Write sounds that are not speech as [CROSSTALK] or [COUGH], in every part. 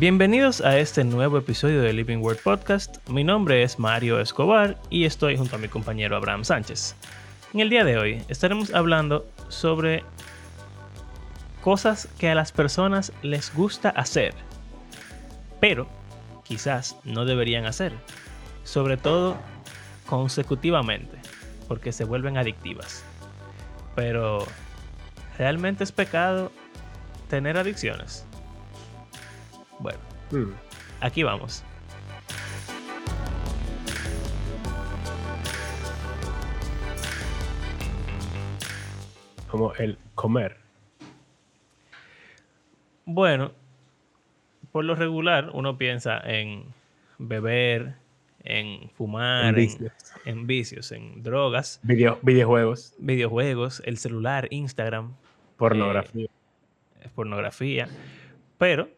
Bienvenidos a este nuevo episodio de Living Word Podcast. Mi nombre es Mario Escobar y estoy junto a mi compañero Abraham Sánchez. En el día de hoy estaremos hablando sobre cosas que a las personas les gusta hacer, pero quizás no deberían hacer, sobre todo consecutivamente, porque se vuelven adictivas. Pero, ¿realmente es pecado tener adicciones? Hmm. aquí vamos. Como el comer. Bueno, por lo regular uno piensa en beber, en fumar, En en, vicios. en vicios, en drogas, Video, videojuegos, videojuegos, el celular, Instagram, pornografía. eh, pornografía. Pero,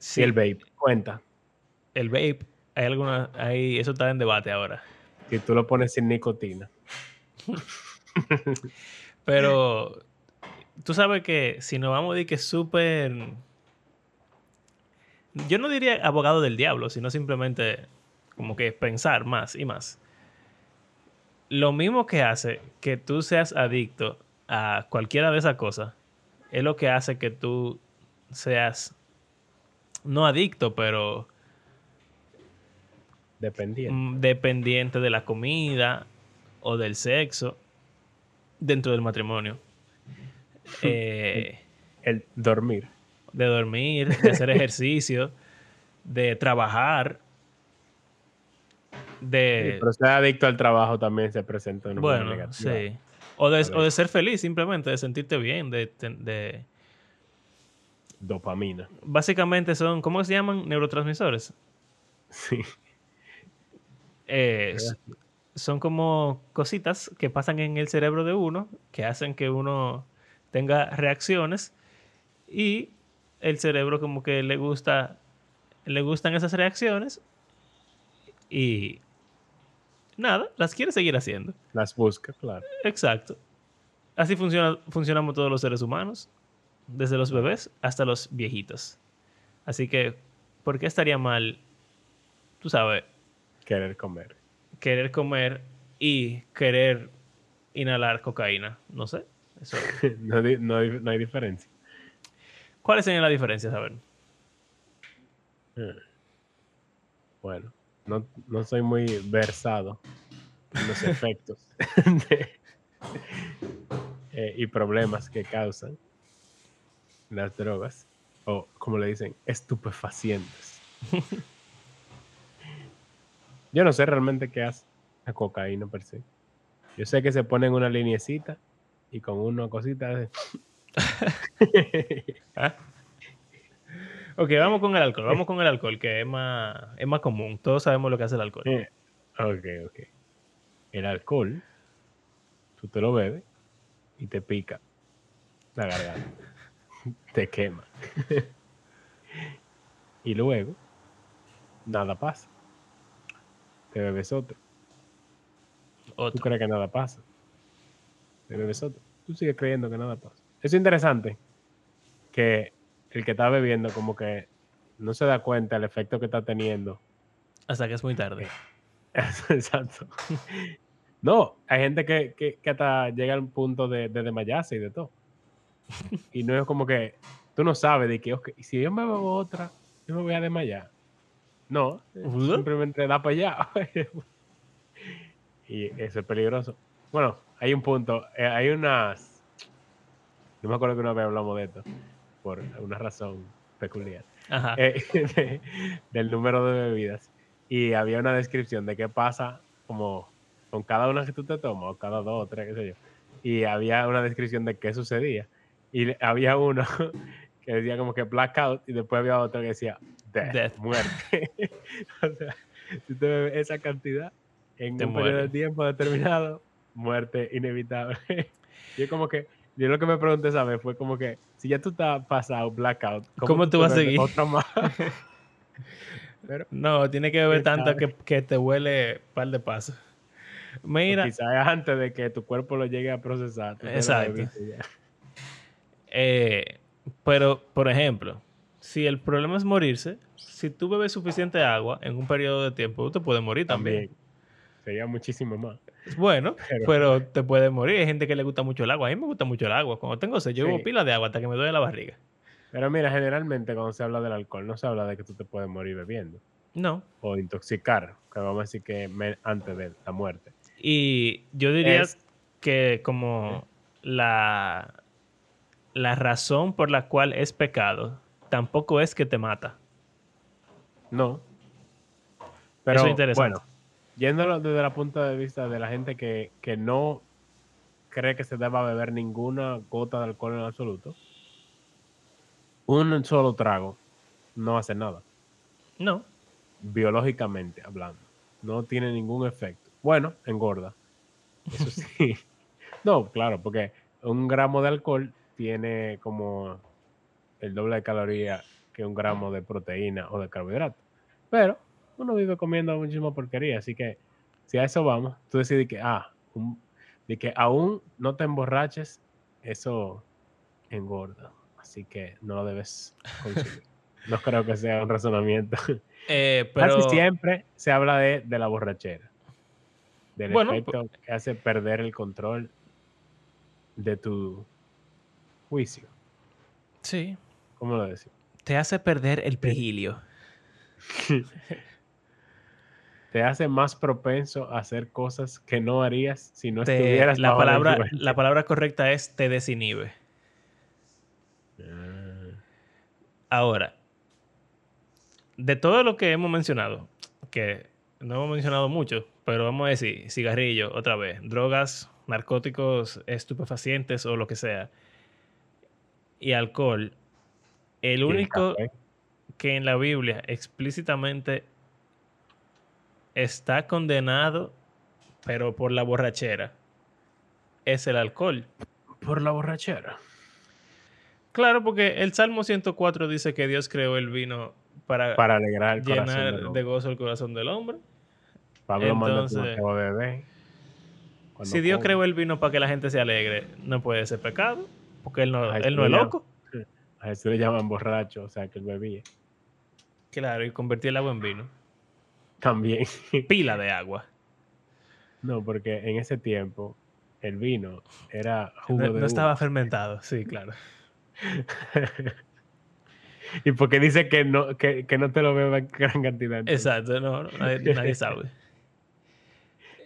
Sí, el vape. Cuenta. el vape, hay alguna, hay, eso está en debate ahora. Si tú lo pones sin nicotina. [LAUGHS] Pero tú sabes que si nos vamos a decir que es súper. Yo no diría abogado del diablo, sino simplemente como que pensar más y más. Lo mismo que hace que tú seas adicto a cualquiera de esas cosas es lo que hace que tú seas no adicto, pero Dependiendo. mm, dependiente de la comida o del sexo dentro del matrimonio. [LAUGHS] Eh, El dormir. de dormir, de hacer [LAUGHS] ejercicio, de trabajar, de... Pero ser adicto al trabajo también se presenta una manera bueno, sí. O de, o de ser feliz simplemente, de sentirte bien, de, de... Dopamina. Básicamente son, ¿cómo se llaman? Neurotransmisores. Sí. Eh, son como cositas que pasan en el cerebro de uno que hacen que uno tenga reacciones y el cerebro como que le gusta le gustan esas reacciones y nada, las quiere seguir haciendo. Las busca, claro. Exacto. Así funciona, funcionamos todos los seres humanos, desde los bebés hasta los viejitos. Así que, ¿por qué estaría mal, tú sabes, Querer comer. querer comer y querer inhalar cocaína. No sé. Eso. [LAUGHS] no, no hay- no hay diferencia. ¿Cuáles serían las diferencias? A ver. Bueno, no, no soy muy versado en los [LAUGHS] efectos [LAUGHS] de- eh, y problemas que causan las drogas, o como le dicen, estupefacientes. [LAUGHS] Yo no sé realmente qué hace la cocaína per se. Yo sé que se pone en una liniecita y con una cosita de... [LAUGHS] [LAUGHS] ¿Ah? Ok, vamos con el alcohol. Vamos con el alcohol, que es más, es más común. Todos sabemos lo que hace el alcohol. Eh, ok, ok. El alcohol, tú te lo bebes y te pica la garganta. [LAUGHS] te quema. [LAUGHS] y luego, nada pasa. Te bebes otro. Tú crees que nada pasa. Te bebes otro. Tú sigues creyendo que nada pasa. Es interesante que el que está bebiendo como que no se da cuenta del efecto que está teniendo Hasta que es muy tarde. [LAUGHS] Exacto. No, hay gente que, que, que hasta llega al punto de, de desmayarse y de todo. [LAUGHS] Y no es como que tú no sabes de que, ok, si yo me bebo otra, yo me voy a desmayar. No, Ujú. simplemente da para allá. [LAUGHS] y eso es peligroso. Bueno, hay un punto, eh, hay unas... No me acuerdo que una vez hablamos de esto, por una razón peculiar eh, [LAUGHS] de- del número de bebidas y había una descripción de qué pasa como con cada una que tú te tomas o cada dos o tres, qué sé yo. Y había una descripción de qué sucedía. Y había uno [LAUGHS] que decía como que blackout y después había otro que decía death, Death. muerte. [LAUGHS] o sea, si te bebes esa cantidad en Te un periodo de tiempo determinado, muerte inevitable. [LAUGHS] yo como que, yo lo que me pregunté esa vez fue como que, si ya tú estás pasado blackout, ¿Cómo tú te vas a seguir? Más. Pero No, tiene que beber ¿Quién tanto que, que te huele par de pasos. Mira, quizás antes de que tu cuerpo lo llegue a procesar. tú Exacto. Eh, pero, por ejemplo, si el problema es morirse, si tú bebes suficiente agua en un periodo de tiempo, tú te puedes morir también. También. Sería muchísimo más. Bueno, Pero- pero, te puedes morir. Hay gente que le gusta mucho el agua. A mí me gusta mucho el agua. Cuando tengo sed, yo bebo Sí. pila de agua hasta que me duele la barriga. Pero mira, generalmente cuando se habla del alcohol, no se habla de que tú te puedes morir bebiendo No. o intoxicar, que vamos a decir que antes de la muerte. Y yo diría Es- que como la, la razón por la cual es pecado tampoco es que te mata. No. Pero Eso es interesante. bueno, yéndolo desde el punto de vista de la gente que, que no cree que se deba beber ninguna gota de alcohol en absoluto, un solo trago no hace nada, No. biológicamente hablando. No tiene ningún efecto. Bueno, engorda. Eso sí. [LAUGHS] no, claro, porque un gramo de alcohol tiene como el doble de calorías que un gramo de proteína o de carbohidrato. Pero uno vive comiendo muchísima porquería, así que si a eso vamos, tú decides que, ah, un- de que aún no te emborraches, eso engorda. Así que no lo debes consumir. no creo que sea un razonamiento. [LAUGHS] Eh, pero Casi siempre se habla de, de la borrachera. Del Bueno, efecto que hace perder el control de tu juicio. sí, ¿Cómo lo decimos? te hace perder el vigilio. [LAUGHS] Te hace más propenso a hacer cosas que no harías si no Te- estuvieras la, palabra, la palabra correcta es te desinhibe. Ah, Ahora, de todo lo que hemos mencionado, que no hemos mencionado mucho, pero vamos a decir, cigarrillo, otra vez, drogas, narcóticos, estupefacientes o lo que sea, y alcohol, el único que en la Biblia explícitamente está condenado, pero por la borrachera, es el alcohol. Por la borrachera. Claro, porque el Salmo 104 dice que Dios creó el vino para, Para alegrar el llenar de gozo el corazón del hombre. Pablo entonces, a beber. si Dios come. creó el vino para que la gente se alegre, no puede ser pecado, porque él no, él eso no es loco. A Jesús le llaman borracho, o sea, que él bebía. Claro, y convertir el agua en vino. También. [LAUGHS] Pila de agua. No, porque en ese tiempo el vino era jugo No, de no uva. estaba fermentado, sí, claro. [LAUGHS] y porque dice que no, que, que no te lo beba en gran cantidad. entonces. Exacto, no, no, nadie, [LAUGHS] nadie sabe. No.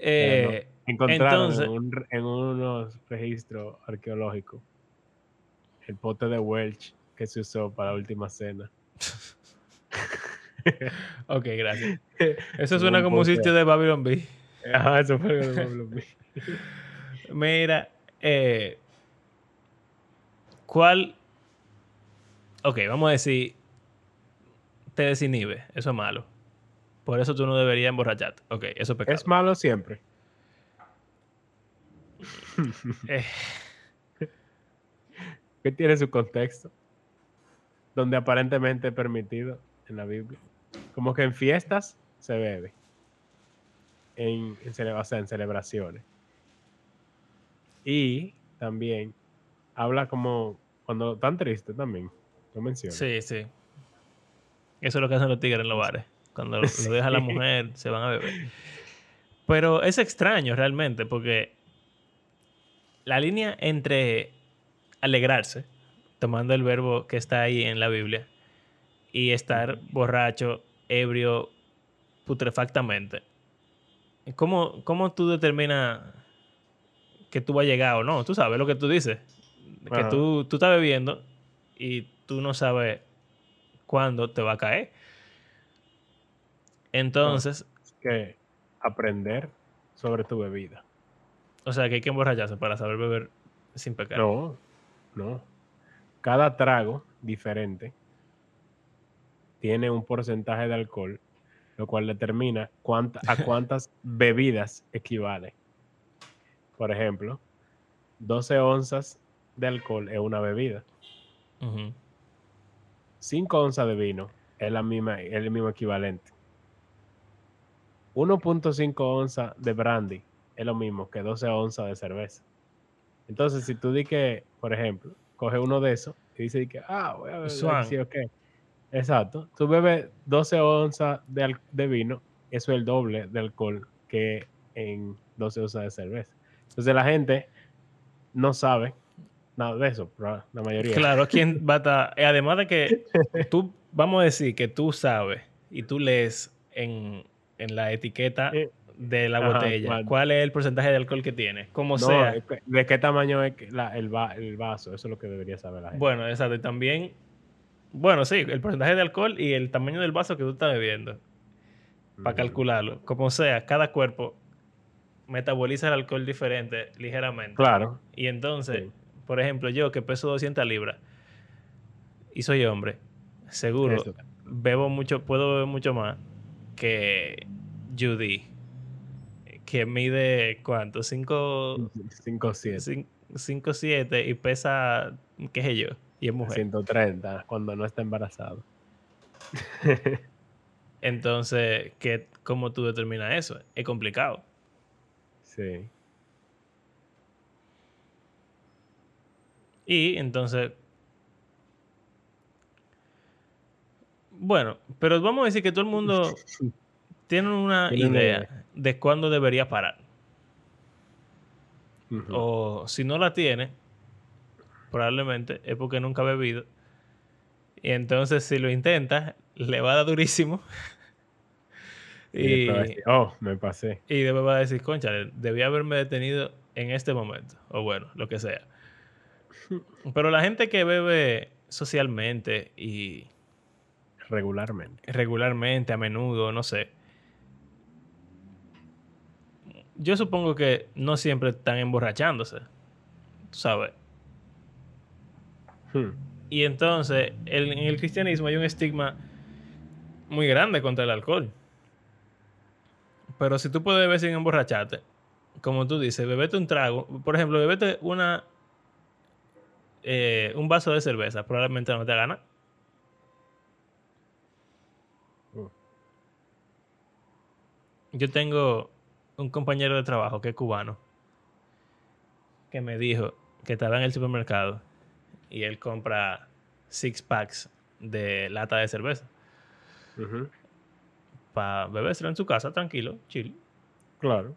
Eh, Encontraron entonces- en, un re- en unos registros arqueológicos el pote de Welch que se usó para la última cena. [LAUGHS] ok, gracias. Eso suena como un sitio de Babylon Bee. Ajá, eso fue habló a mí. Mira, eh, ¿cuál? Ok, vamos a decir, te desinhibe, eso es malo. Por eso tú no deberías emborracharte. Ok, eso es pecado. Es malo siempre. [LAUGHS] Eh, que tiene su contexto, donde aparentemente es permitido en la Biblia. Como que en fiestas se bebe, en, en, cele- o sea, en celebraciones. Y también habla como cuando tan triste también, lo menciona. sí, sí. Eso es lo que hacen los tigres en los bares. Cuando lo, [LAUGHS] lo deja la mujer, se van a beber. Pero es extraño realmente, porque la línea entre alegrarse, tomando el verbo que está ahí en la Biblia, y estar borracho, ebrio, putrefactamente. ¿Cómo, cómo tú determinas que tú vas a llegar o no? Tú sabes lo que tú dices. Que tú, tú estás bebiendo y tú no sabes cuándo te va a caer. Entonces, que aprender sobre tu bebida. o sea, que hay que emborracharse para saber beber sin pecar. No, no. Cada trago diferente tiene un porcentaje de alcohol, lo cual determina cuánta- a [LAUGHS] cuántas bebidas equivale. Por ejemplo, 12 onzas de alcohol es una bebida. Ujú. 5 onzas de vino es, la misma, es el mismo equivalente. 1.5 onzas de brandy es lo mismo que 12 onzas de cerveza. Entonces, si tú di que, por ejemplo, coge uno de esos y dice que, ah, voy a beber, sí, ok. Exacto. Tú bebes 12 onzas de, de vino, eso es el doble de alcohol que en 12 onzas de cerveza. Entonces la gente no sabe nada de eso, la mayoría. Claro, [LAUGHS] ¿quién va a estar? Además de que tú, vamos a decir que tú sabes y tú lees en, en la etiqueta Eh, de la ajá, botella cuál. cuál es el porcentaje de alcohol que tiene. Como no, sea. ¿de qué tamaño es la- el, va- el vaso? Eso es lo que debería saber la gente. Bueno, exacto. Y también, bueno, sí, el porcentaje de alcohol y el tamaño del vaso que tú estás bebiendo. Para Ujú. calcularlo. Como sea, cada cuerpo metaboliza el alcohol diferente ligeramente. Claro. Y entonces, Sí. por ejemplo, yo que peso 200 libras y soy hombre, seguro Eso. bebo mucho, puedo beber mucho más que Judy, que mide cuánto, 5, 5 7. 5, 7 y pesa, qué sé yo, y es mujer. 130 cuando no está embarazado. [LAUGHS] Entonces, ¿qué, ¿cómo tú determinas eso? Es complicado. Sí. Y entonces. Bueno, pero vamos a decir que todo el mundo [LAUGHS] tiene una idea de cuándo debería parar. O si no la tiene, probablemente es porque nunca ha bebido. Y entonces, si lo intenta, le va a dar durísimo. [LAUGHS] Y decir, oh, me pasé. y después va a decir, concha, debía haberme detenido en este momento. O bueno, lo que sea. [LAUGHS] Pero la gente que bebe socialmente y Regularmente. regularmente, a menudo, no sé. Yo supongo que no siempre están emborrachándose. ¿Sabes? Hmm. Y entonces, el- en el cristianismo hay un estigma muy grande contra el alcohol. Pero si tú puedes beber sin emborracharte, como tú dices, bebete un trago, por ejemplo, bebete una eh, un vaso de cerveza, probablemente no te gana. Uh. Yo tengo un compañero de trabajo que es cubano que me dijo que estaba en el supermercado y él compra six packs de lata de cerveza Ujú. para bebérselo en su casa tranquilo, chill. Claro.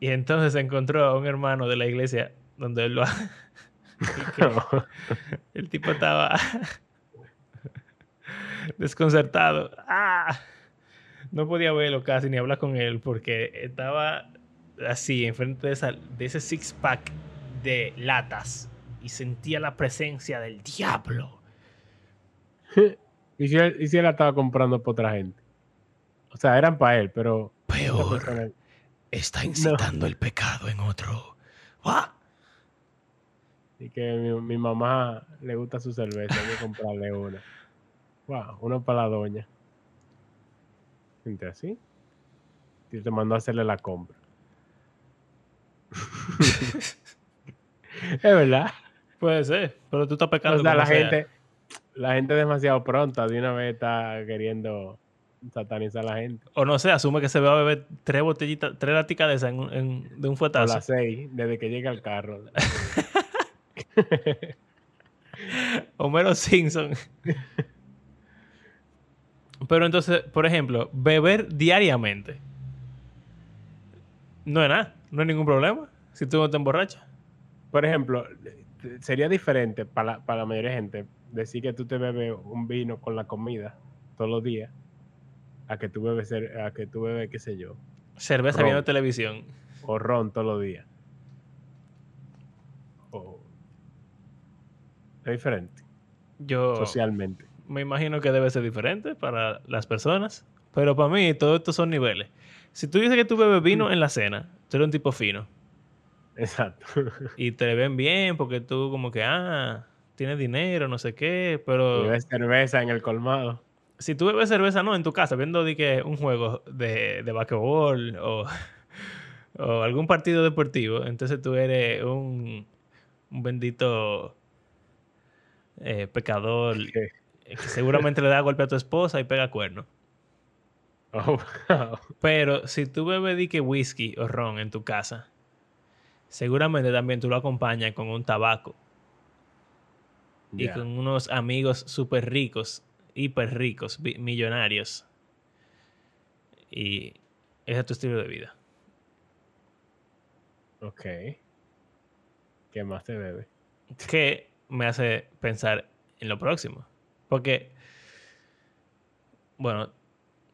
Y entonces encontró a un hermano de la iglesia donde él lo ha... [LAUGHS] [LAUGHS] el tipo estaba [LAUGHS] desconcertado. ¡Ah! No podía verlo casi ni hablar con él porque estaba así enfrente de, esa, de ese six pack de latas y sentía la presencia del diablo. [LAUGHS] ¿Y si, él, ¿Y si él la estaba comprando por otra gente? O sea, eran para él, pero... Peor, está incitando el pecado en otro. ¡Ah! Y que mi, mi mamá le gusta su cerveza, hay que comprarle una. [LAUGHS] Wow, una para la doña. Gente así. Y te mandó a hacerle la compra. [LAUGHS] es verdad. Puede ser, pero tú estás pecando. O sea, la sea. gente, la gente demasiado pronta de una vez está queriendo satanizar a la gente. O no sé, asume que se va a beber tres botellitas, tres laticas de esa en de un A fuetazo. las seis, desde que llega el carro. [LAUGHS] Homero Simpson. [LAUGHS] Pero entonces, por ejemplo, beber diariamente no es nada, no hay ningún problema si tú no te emborrachas. Por ejemplo, sería diferente para la, para la mayoría de gente decir que tú te bebes un vino con la comida todos los días a que tú bebes, a que tú bebes, qué sé yo, Cerveza Ron. viendo televisión. o ron todos los días. O- Es diferente Yo socialmente. Me imagino que debe ser diferente para las personas, pero para mí todo esto son niveles. Si tú dices que tú bebes vino en la cena, tú eres un tipo fino. Exacto. y te ven bien porque tú como que, ah, tienes dinero, no sé qué, pero Bebes cerveza en el colmado. si tú bebes cerveza, no, en tu casa, viendo de que un juego de, de basquetbol o, [LAUGHS] o algún partido deportivo, entonces tú eres un, un bendito eh, pecador que seguramente le da golpe a tu esposa y pega cuerno. [LAUGHS] Oh, wow. Pero si tú bebes de que whisky o ron en tu casa, seguramente también tú lo acompañas con un tabaco y con unos amigos súper ricos hiper ricos, millonarios. Y ese es tu estilo de vida. Ok. ¿Qué más te bebe? Que me hace pensar en lo próximo. Porque, bueno,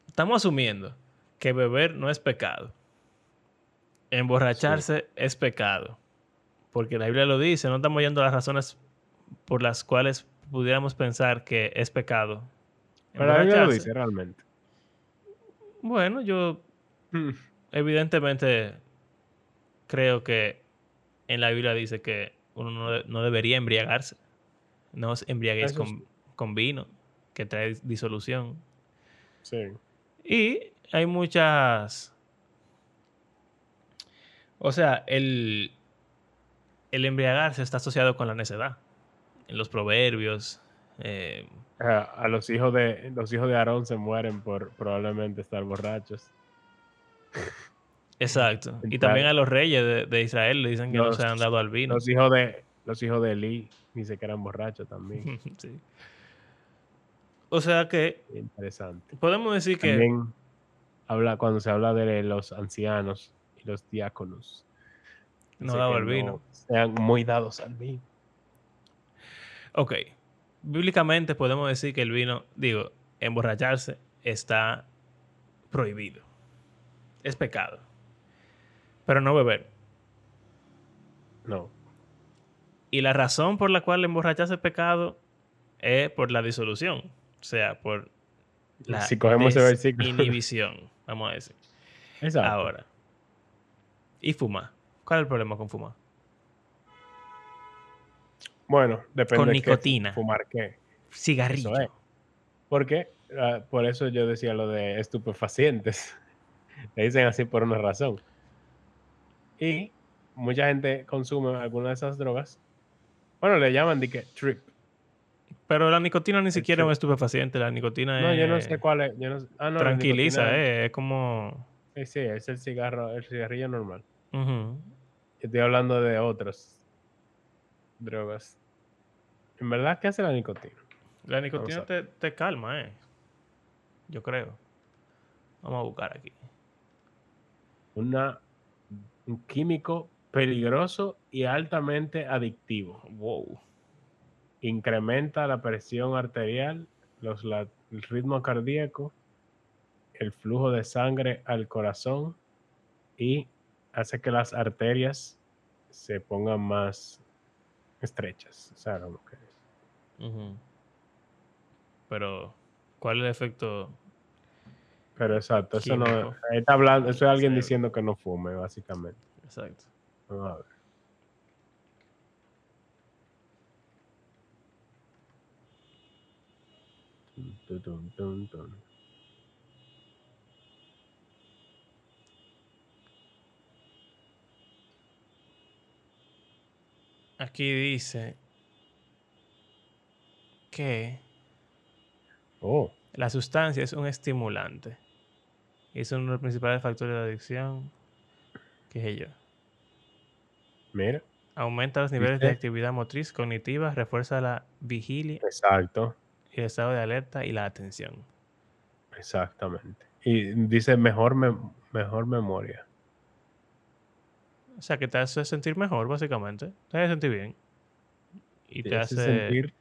estamos asumiendo que beber no es pecado. Emborracharse es pecado. Porque la Biblia lo dice, no estamos yendo a las razones por las cuales pudiéramos pensar que es pecado. Pero la Biblia lo dice realmente. Bueno, yo evidentemente creo que en la Biblia dice que uno no, no debería embriagarse. No os embriaguéis con, con vino, que trae disolución. Sí. Y hay muchas... O sea, el, el embriagarse está asociado con la necedad. En los proverbios. eh, A, a los hijos de los hijos de Aarón se mueren por probablemente estar borrachos. exacto. Y también a los reyes de, de Israel le dicen que no Los- se han dado al vino. Los hijos de los hijos de Eli dice que eran borrachos también. [LAUGHS] Sí. O sea que Interesante. podemos decir que También habla cuando se habla de los ancianos y los diáconos. no que el vino. sean muy dados al vino. Ok. Bíblicamente podemos decir que el vino, digo, emborracharse está prohibido. Es pecado. Pero no beber. No. Y la razón por la cual emborracharse es pecado es por la disolución. O sea, por la si cogemos ese inhibición, vamos a decir. Exacto. Ahora. ¿Y fumar? ¿Cuál es el problema con fumar? Bueno, depende Con de qué fu- nicotina. fumar qué. Cigarrillo. Es. Porque ah, por eso yo decía lo de estupefacientes. [LAUGHS] Le dicen así por una razón. Y mucha gente consume alguna de esas drogas. Bueno, le llaman de que trip. Pero la nicotina ni siquiera es un estupefaciente. La nicotina No, yo no es- sé cuál es. yo no sé- ah, no, tranquiliza, nicotina- eh, es como... Sí, sí, es el cigarro, el cigarrillo normal. Estoy hablando de otras drogas. ¿En verdad qué hace la nicotina? La nicotina te, te calma, eh. Yo creo. Vamos a buscar aquí. Una, un químico peligroso y altamente adictivo. Wow. Incrementa la presión arterial, los, la- el ritmo cardíaco, el flujo de sangre al corazón y hace que las arterias se pongan más estrechas. O sea, como que- Ujú. Pero, ¿cuál es el efecto? Pero exacto, eso no está hablando, eso es alguien diciendo que no fume, básicamente. Exacto. Vamos a ver. Tum, tum. Aquí dice que Oh, la sustancia es un estimulante. Y es uno de los principales factores de adicción. ¿Qué sé yo? mira, Aumenta los niveles de actividad motriz cognitiva, refuerza la vigilia exacto, el estado de alerta y la atención. exactamente. Y dice mejor, mem- mejor memoria. O sea, que te hace sentir mejor, básicamente. Te hace sentir bien. Y Te te hace hace... sentir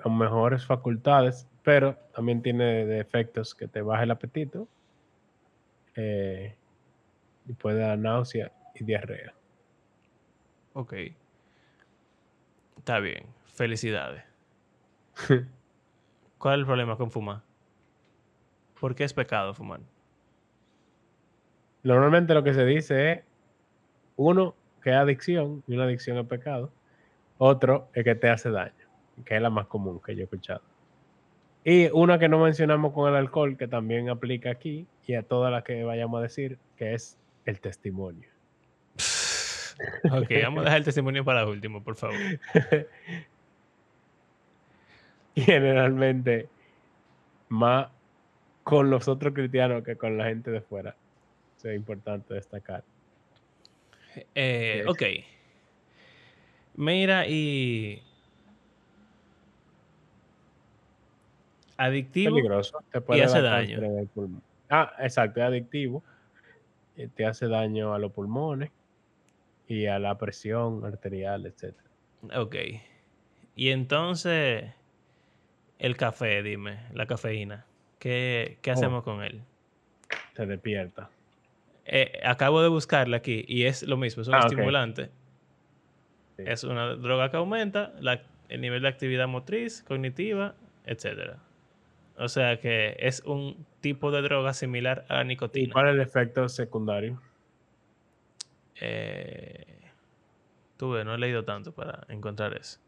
con mejores facultades, pero también tiene de efectos que te baja el apetito eh, y puede dar náusea y diarrea. Ok. Está bien. Felicidades. [LAUGHS] ¿Cuál es el problema con fumar? ¿Por qué es pecado fumar? Normalmente lo que se dice es, uno, que es adicción, y una adicción es pecado. Otro es que te hace daño, que es la más común que yo he escuchado. Y una que no mencionamos con el alcohol, que también aplica aquí, y a todas las que vayamos a decir, que es el testimonio. Ok, vamos a dejar el testimonio para último, por favor. [LAUGHS] Y [LAUGHS] generalmente más con los otros cristianos que con la gente de fuera. Eso es importante destacar. Eh, ok. Mira, y adictivo peligroso. Te y puede hace dar daño. Ah, exacto, es adictivo. eh, Te hace daño a los pulmones y a la presión arterial, etc. Ok. Y entonces, el café, dime, la cafeína. ¿Qué, qué Oh. hacemos con él? Se despierta. Eh, acabo de buscarla aquí y es lo mismo, es un Ah, estimulante. Sí. Es una droga que aumenta la- el nivel de actividad motriz, cognitiva, etc. O sea que es un tipo de droga similar a la ¿Y nicotina. cuál es el efecto secundario? Eh, tuve, no he leído tanto para encontrar eso.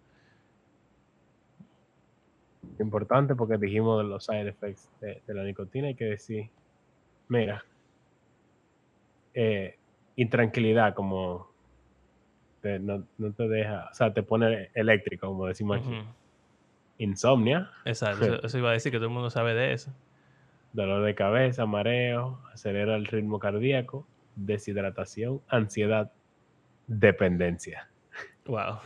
Importante porque dijimos de los side effects de, de la nicotina. Hay que decir, mira, eh, intranquilidad, como te- no, no te deja, o sea, te pone eléctrico, como decimos aquí. Ujú, Insomnia, Exacto, [LAUGHS] eso, eso iba a decir que todo el mundo sabe de eso. dolor de cabeza, mareo, acelera el ritmo cardíaco, deshidratación, ansiedad, dependencia. Wow.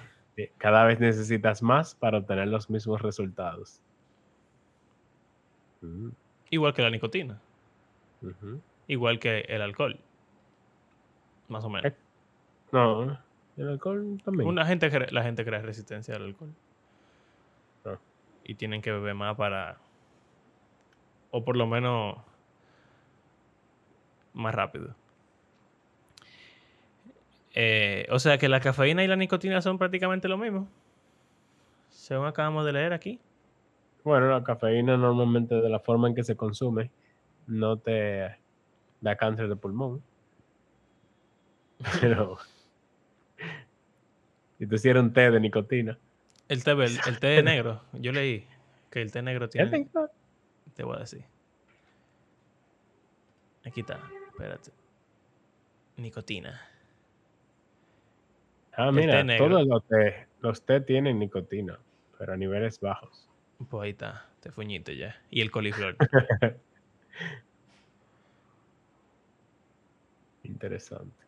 Cada vez necesitas más para obtener los mismos resultados. Mm, Igual que la nicotina, igual que el alcohol. Más o menos. Eh, No, el alcohol también. Una gente la gente crea resistencia al alcohol. Ah. Y tienen que beber más para. O por lo menos. Más rápido. Eh, o sea que la cafeína y la nicotina son prácticamente lo mismo. Según acabamos de leer aquí. Bueno, la cafeína normalmente de la forma en que se consume no te da cáncer de pulmón. [LAUGHS] Pero si tú hicieras un té de nicotina, El té, ver- el té negro. Yo leí que el té negro tiene. Te voy a decir. Aquí está. Espérate. Nicotina. Ah, mira, todos los té, los té tienen nicotina, pero a niveles bajos. Pues ahí está. Te fuñiste ya. Y el coliflor. [LAUGHS] Interesante.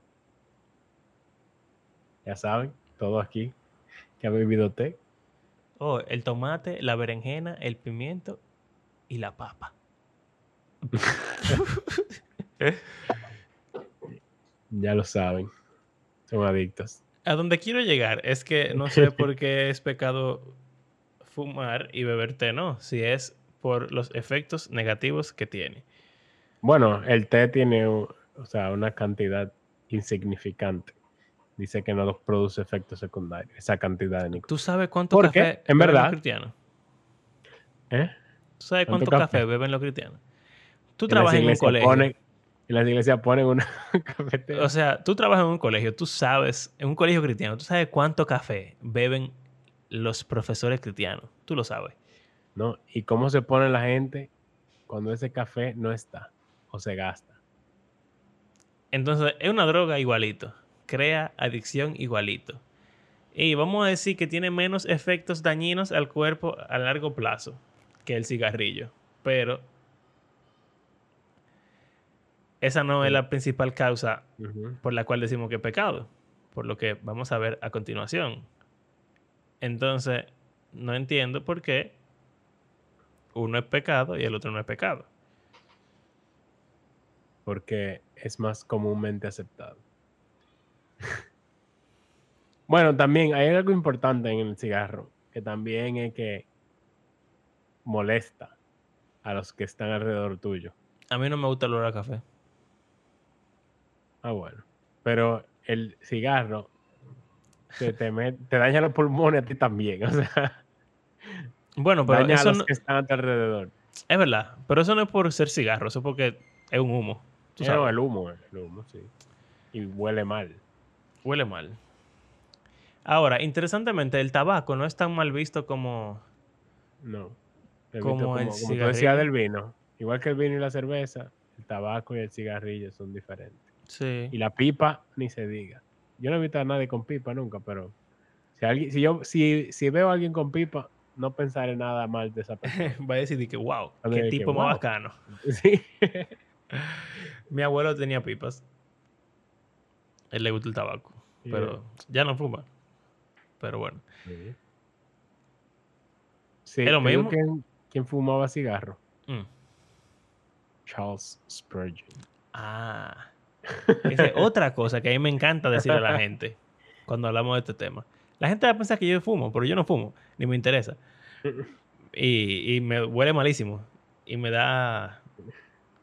Ya saben, todo aquí que ha bebido té. Oh, el tomate, la berenjena, el pimiento y la papa. [LAUGHS] Ya lo saben. Son adictos. A donde quiero llegar es que no sé por qué es pecado fumar y beber té, no. Si es por los efectos negativos que tiene. Bueno, el té tiene o sea, una cantidad insignificante. Dice que no produce efectos secundarios, esa cantidad de nicotina. ¿Tú sabes cuánto ¿Por qué? café En verdad. los cristianos? ¿Eh? ¿Tú sabes ¿Cuánto cuánto café? café? beben los cristianos? Tú En trabajas en un colegio. En las iglesias ponen una [LAUGHS] cafetera. O sea, tú trabajas en un colegio, tú sabes, en un colegio cristiano, tú sabes cuánto café beben los profesores cristianos. Tú lo sabes. ¿no? ¿Y cómo se pone la gente cuando ese café no está o se gasta? Entonces, es una droga igualito. Crea adicción igualito. Y vamos a decir que tiene menos efectos dañinos al cuerpo a largo plazo que el cigarrillo. Pero esa no es la principal causa por la cual decimos que es pecado. Por lo que vamos a ver a continuación. Entonces, no entiendo por qué uno es pecado y el otro no es pecado. Porque es más comúnmente aceptado. [LAUGHS] bueno, también hay algo importante en el cigarro, que también es que molesta a los que están alrededor tuyo. A mí no me gusta el olor a café. Ah, bueno. Pero el cigarro te, te, met- te daña los pulmones a ti también. [LAUGHS] O sea, Bueno, pero daña a eso los no- que están a tu alrededor. es verdad. Pero eso no es por ser cigarro, eso es porque es un humo. Tú Eh, sabes, no, el humo, el humo, sí. Y huele mal. huele mal. Ahora, interesantemente, el tabaco no es tan mal visto como... No. Como visto el como, como tú decías del vino. Igual que el vino y la cerveza, el tabaco y el cigarrillo son diferentes. Sí. Y la pipa, ni se diga. Yo no he visto a nadie con pipa nunca, pero si, alguien, si, yo, si, si veo a alguien con pipa, no pensaré nada mal de esa [LAUGHS] persona. Va a decir de que, wow, a qué que, tipo más "Wow". bacano. [LAUGHS] sí. [LAUGHS] Mi abuelo tenía pipas. Él le gusta el tabaco. Pero ya no fuma. Pero bueno. Sí, ¿Es lo mismo? que quién fumaba cigarro? Mm. Charles Spurgeon. Ah. Esa es otra cosa que a mí me encanta decirle a la gente cuando hablamos de este tema. La gente va a pensar que yo fumo, pero yo no fumo, ni me interesa. Y, y me huele malísimo. Y me da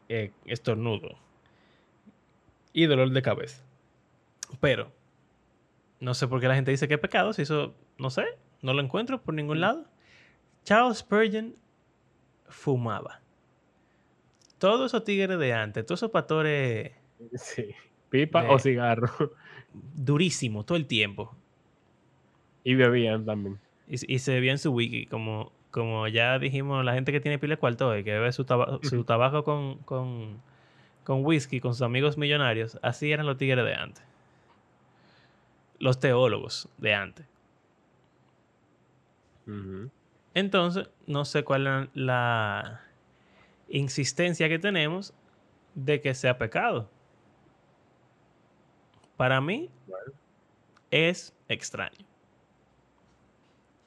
eh, estornudo. Y dolor de cabeza. Pero, no sé por qué la gente dice que es pecado, si eso, no sé, no lo encuentro por ningún lado. Charles Spurgeon fumaba. Todos esos tigres de antes, todos esos pastores [LAUGHS] Sí. Pipa De- o cigarro. durísimos todo el tiempo. Y bebían también. Y, y se bebía en su wiki, como, como ya dijimos, la gente que tiene pila de cuarto y que bebe su, taba- [LAUGHS] su tabaco con, con, con whisky, con sus amigos millonarios, así eran los tigres de antes. Los teólogos de antes. Entonces, no sé cuál es la insistencia que tenemos de que sea pecado. Para mí Bueno. es extraño.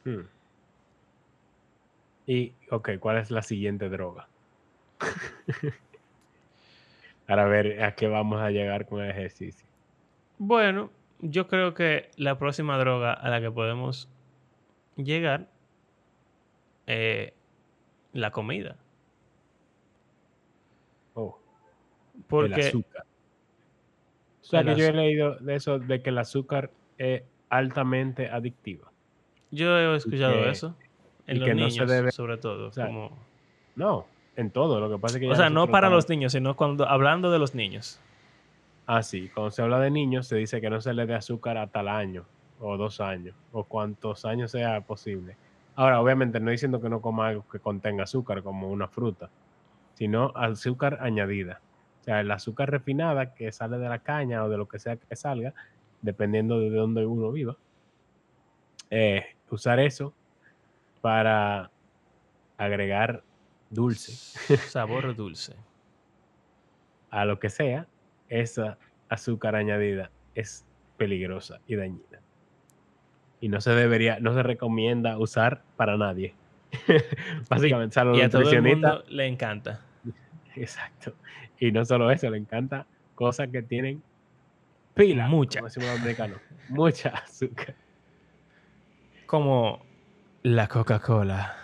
Hmm. Y, ok, ¿cuál es la siguiente droga? [LAUGHS] Para ver a qué vamos a llegar con el ejercicio. Bueno, yo creo que la próxima droga a la que podemos llegar es la comida. Oh, el Porque azúcar. O sea, que yo he leído de eso, de que el azúcar es altamente adictiva. yo he escuchado que- eso y en los que no se niños, debe- sobre todo. sea, como- No, en todo. Lo que pasa es que o sea, no para estamos- los niños, sino cuando hablando de los niños. Ah, sí. Cuando se habla de niños, se dice que no se le dé azúcar hasta el año, o dos años, o cuantos años sea posible. Ahora, obviamente, no diciendo que no coma algo que contenga azúcar, como una fruta, sino azúcar añadida. Sea, el azúcar refinada que sale de la caña o de lo que sea que salga, dependiendo de dónde uno viva. eh, usar eso para agregar dulce [LAUGHS] Sabor dulce. a lo que sea, esa azúcar añadida es peligrosa y dañina. Y no se debería, no se recomienda usar para nadie. [LAUGHS] Básicamente, o sea, los Y a todo el mundo le encanta. Exacto. Y no solo eso, le encanta cosas que tienen pila. Mucha. como decimos los americanos. Mucha azúcar. Como la Coca-Cola.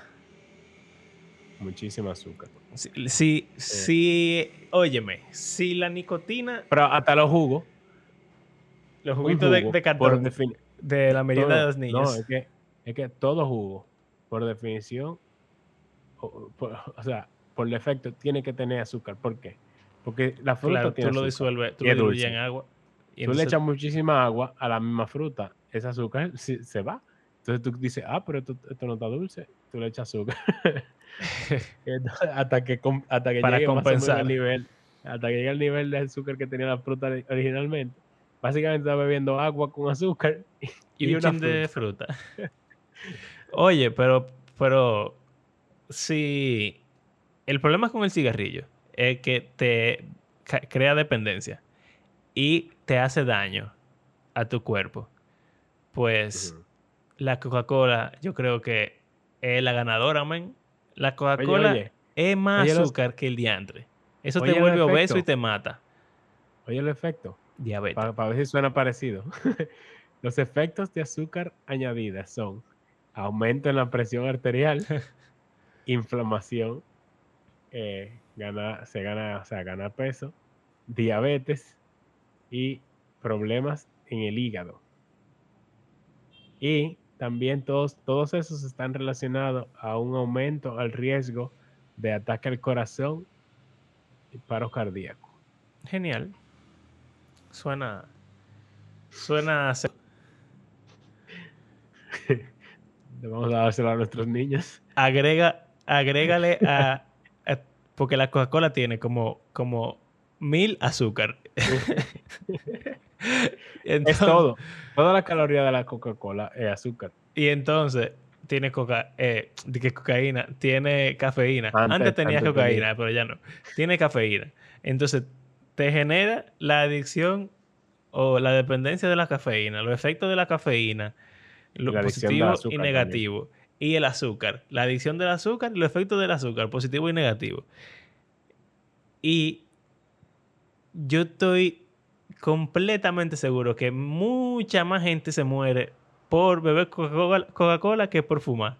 Muchísima azúcar. Si, si, si- óyeme, si la nicotina, Pero hasta los jugos. los juguitos de, jugo, de cartón de la merienda de los niños. No, es que, es que todo jugo, por definición, o, por- o sea, por defecto, tiene que tener azúcar. ¿Por qué? Porque la fruta claro, tú tiene lo disuelves, tú lo es diluyes dulce. en agua. y Tú le echas muchísima agua a la misma fruta. Ese azúcar se, se va. Entonces tú dices, ah, pero esto, esto no está dulce. Tú le echas azúcar. [LAUGHS] [LAUGHS] Entonces, hasta que, hasta que Para llegue compensar. al nivel, hasta que llegue al nivel de azúcar que tenía la fruta ori- originalmente. Básicamente está bebiendo agua con azúcar y, [LAUGHS] y un una chin de fruta. Oye, pero, pero si el problema con el cigarrillo es que te crea dependencia y te hace daño a tu cuerpo, pues la Coca-Cola yo creo que es la ganadora, man. La Coca-Cola es más Oye, los- azúcar que el diantre. Eso Oye, te el vuelve obeso y te mata. Oye el efecto. Diabetes. para, ver si suena parecido. [LAUGHS] Los efectos de azúcar añadida son aumento en la presión arterial, [LAUGHS] inflamación, eh, gana, se gana, o sea, gana peso, diabetes y problemas en el hígado. Y también todos, todos esos están relacionados a un aumento al riesgo de ataque al corazón y paro cardíaco. Genial. Suena. Suena. a ser- [LAUGHS] Vamos a dárselo a nuestros niños. Agrega, agrégale a, a- Porque la Coca-Cola tiene como, como mil azúcar. [LAUGHS] Es Entonces- todo. Toda la caloría de la Coca-Cola es azúcar. Y entonces tiene coca, eh, cocaína, tiene cafeína. Antes, Antes- tenía antes cocaína, tenía. pero ya no. Tiene cafeína. Entonces te genera la adicción o la dependencia de la cafeína, los efectos de la cafeína, lo la positivo y negativo. Y el azúcar. La adicción del azúcar y los efectos del azúcar, positivo y negativo. Y yo estoy completamente seguro que mucha más gente se muere por beber Coca-Cola que por fumar.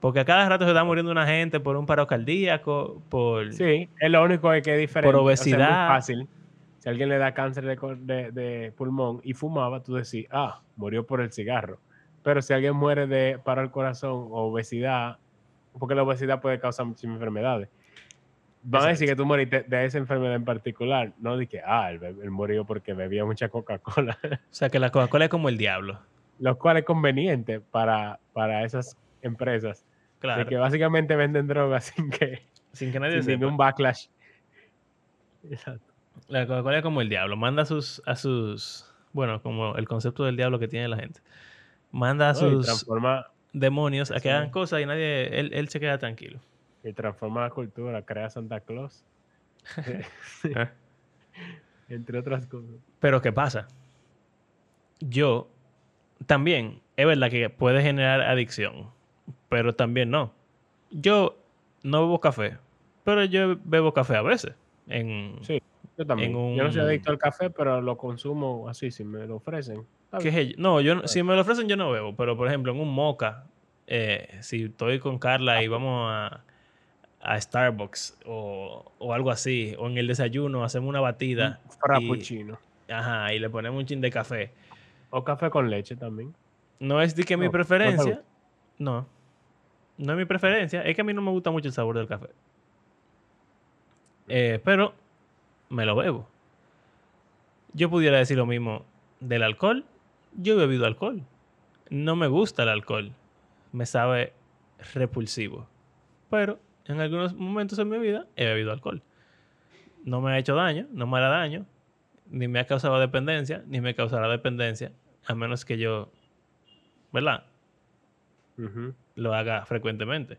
Porque a cada rato se está muriendo una gente por un paro cardíaco, por... Sí, es lo único que es diferente. Por obesidad. fácil. Si alguien le da cáncer de, de, pulmón y fumaba, tú decís, ah, murió por el cigarro. Pero si alguien muere de paro al corazón o obesidad, porque la obesidad puede causar muchas enfermedades, van a decir que tú moriste de esa enfermedad en particular, no de que, ah, él, murió porque bebía mucha Coca-Cola. [LAUGHS] O sea, que la Coca-Cola es como el diablo. Lo cual es conveniente para, para esas empresas. Claro. De que básicamente venden drogas [LAUGHS] sin que, sin que nadie sin ningún backlash. Exacto. La Coca-Cola es como el diablo. Manda a sus, a sus. Bueno, como el concepto del diablo que tiene la gente. Manda a sus demonios a que hagan cosas y nadie. Él, él se queda tranquilo. Y transforma la cultura, crea Santa Claus. [LAUGHS] Eh. Entre otras cosas. Pero ¿qué pasa? Yo también, es verdad que puede generar adicción, pero también no. Yo no bebo café, pero yo bebo café a veces. En, sí, yo también. Yo no soy adicto al café, pero lo consumo así, si me lo ofrecen. No, yo si me lo ofrecen yo no bebo, pero por ejemplo en un moca, eh, si estoy con Carla y vamos a, a Starbucks o, o, algo así, o en el desayuno hacemos una batida. frappuccino. ajá, y le ponemos un chin de café. O café con leche también. No es de que mi preferencia. No. No es mi preferencia. Es que a mí no me gusta mucho el sabor del café. Eh, pero me lo bebo. Yo pudiera decir lo mismo del alcohol. Yo he bebido alcohol. No me gusta el alcohol. Me sabe repulsivo. Pero en algunos momentos en mi vida he bebido alcohol. No me ha hecho daño, no me hará daño, ni me ha causado dependencia, ni me causará dependencia, a menos que yo, ¿verdad? Lo haga frecuentemente.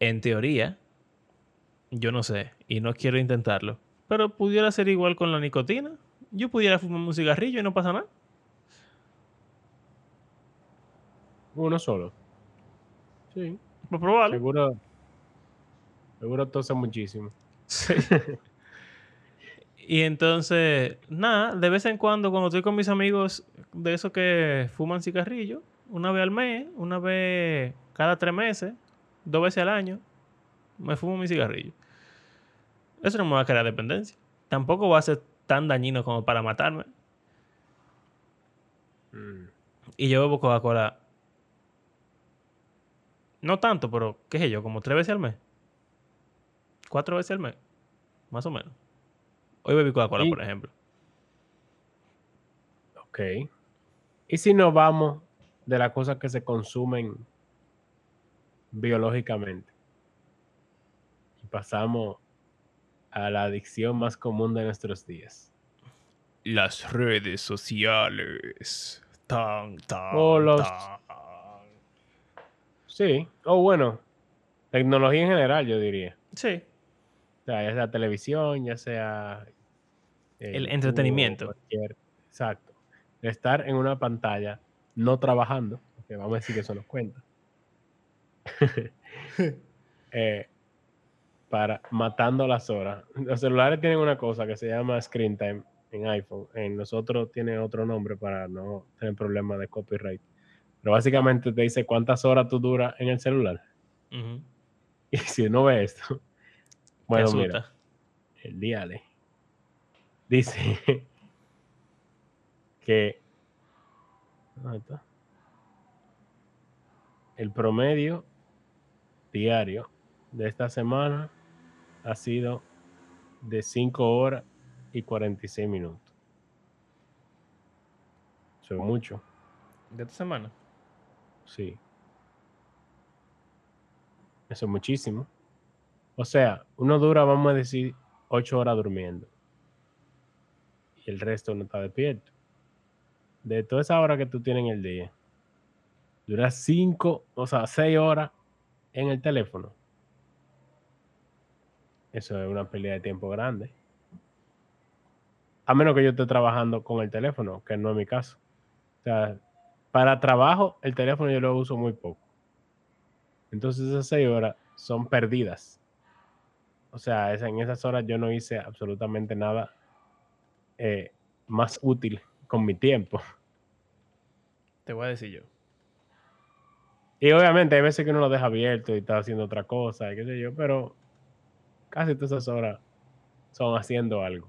En teoría, yo no sé, y no quiero intentarlo, pero pudiera ser igual con la nicotina. Yo pudiera fumar un cigarrillo y no pasa nada. Uno solo. Sí. Pues probarlo. Seguro, seguro tose muchísimo. Sí. [LAUGHS] y entonces, nada, de vez en cuando, cuando estoy con mis amigos de esos que fuman cigarrillo, una vez al mes, una vez cada tres meses, dos veces al año, me fumo mi cigarrillo. Eso no me va a crear dependencia. Tampoco va a ser tan dañino como para matarme. Mm. Y yo bebo Coca-Cola. No tanto, pero qué sé yo, como tres veces al mes. Cuatro veces al mes. Más o menos. Hoy bebí Coca-Cola, por ejemplo. Ok. ¿Y si nos vamos de las cosas que se consumen biológicamente? Y pasamos a la adicción más común de nuestros días. Las redes sociales. Tan, tan, o los... Sí, o bueno, tecnología en general, yo diría. Sí. O sea, ya sea televisión, ya sea... el entretenimiento. Exacto. Estar en una pantalla no trabajando, porque vamos a decir que eso nos cuenta. [LAUGHS] [LAUGHS] eh, para matando las horas. Los celulares tienen una cosa que se llama screen time en iPhone. En nosotros tiene otro nombre para no tener problemas de copyright. Pero básicamente te dice cuántas horas tú duras en el celular. Y si no ves esto, bueno, mira, el diale dice [LAUGHS] que el promedio diario de esta semana ha sido de 5 horas y 46 minutos. Eso es mucho. ¿De esta semana? Sí. Eso es muchísimo. O sea, uno dura, vamos a decir, 8 horas durmiendo. Y el resto no está despierto. De toda esa hora que tú tienes en el día, dura 5, o sea, 6 horas en el teléfono eso es una pérdida de tiempo grande. A menos que yo esté trabajando con el teléfono, que no es mi caso. O sea, para trabajo, el teléfono yo lo uso muy poco. Entonces esas seis horas son perdidas. O sea, en esas horas yo no hice absolutamente nada eh, más útil con mi tiempo. Te voy a decir yo. Y obviamente hay veces que uno lo deja abierto y está haciendo otra cosa, y qué sé yo, pero casi todas esas horas son haciendo algo.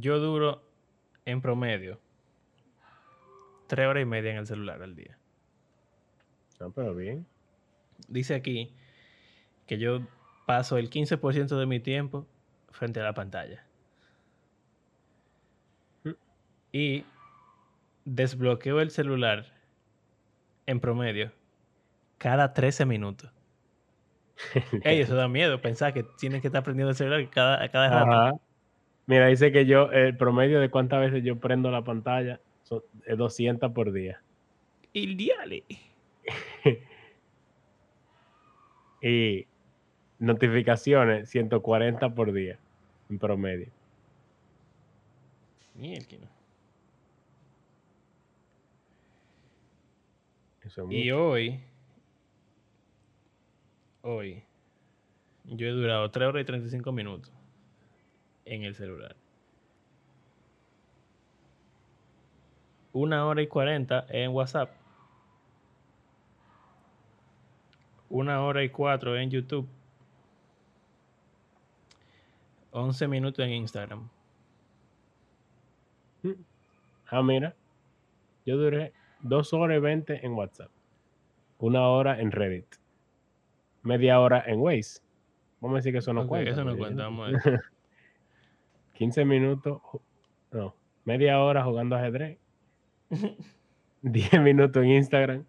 Yo duro en promedio tres horas y media en el celular al día. No, pero bien. Dice aquí que yo paso el 15% de mi tiempo frente a la pantalla. Mm. Y desbloqueo el celular en promedio cada 13 minutos. [LAUGHS] Ey, eso da miedo, pensar que tienes que estar prendiendo el celular cada, cada rato. Mira, dice que yo, el promedio de cuántas veces yo prendo la pantalla es 200 por día. El diale. [LAUGHS] y notificaciones, 140 por día, en promedio. y hoy, hoy, yo he durado 3 horas y 35 minutos en el celular. Una hora y 40 en WhatsApp. Una hora y cuatro en YouTube. 11 minutos en Instagram. Ah, mira. Yo duré 2 horas y 20 en WhatsApp. Una hora en Reddit. Media hora en Waze. Vamos a decir que eso no cuenta. Eso no cuenta, [LAUGHS] 15 minutos. No. Media hora jugando ajedrez. [LAUGHS] 10 minutos en Instagram.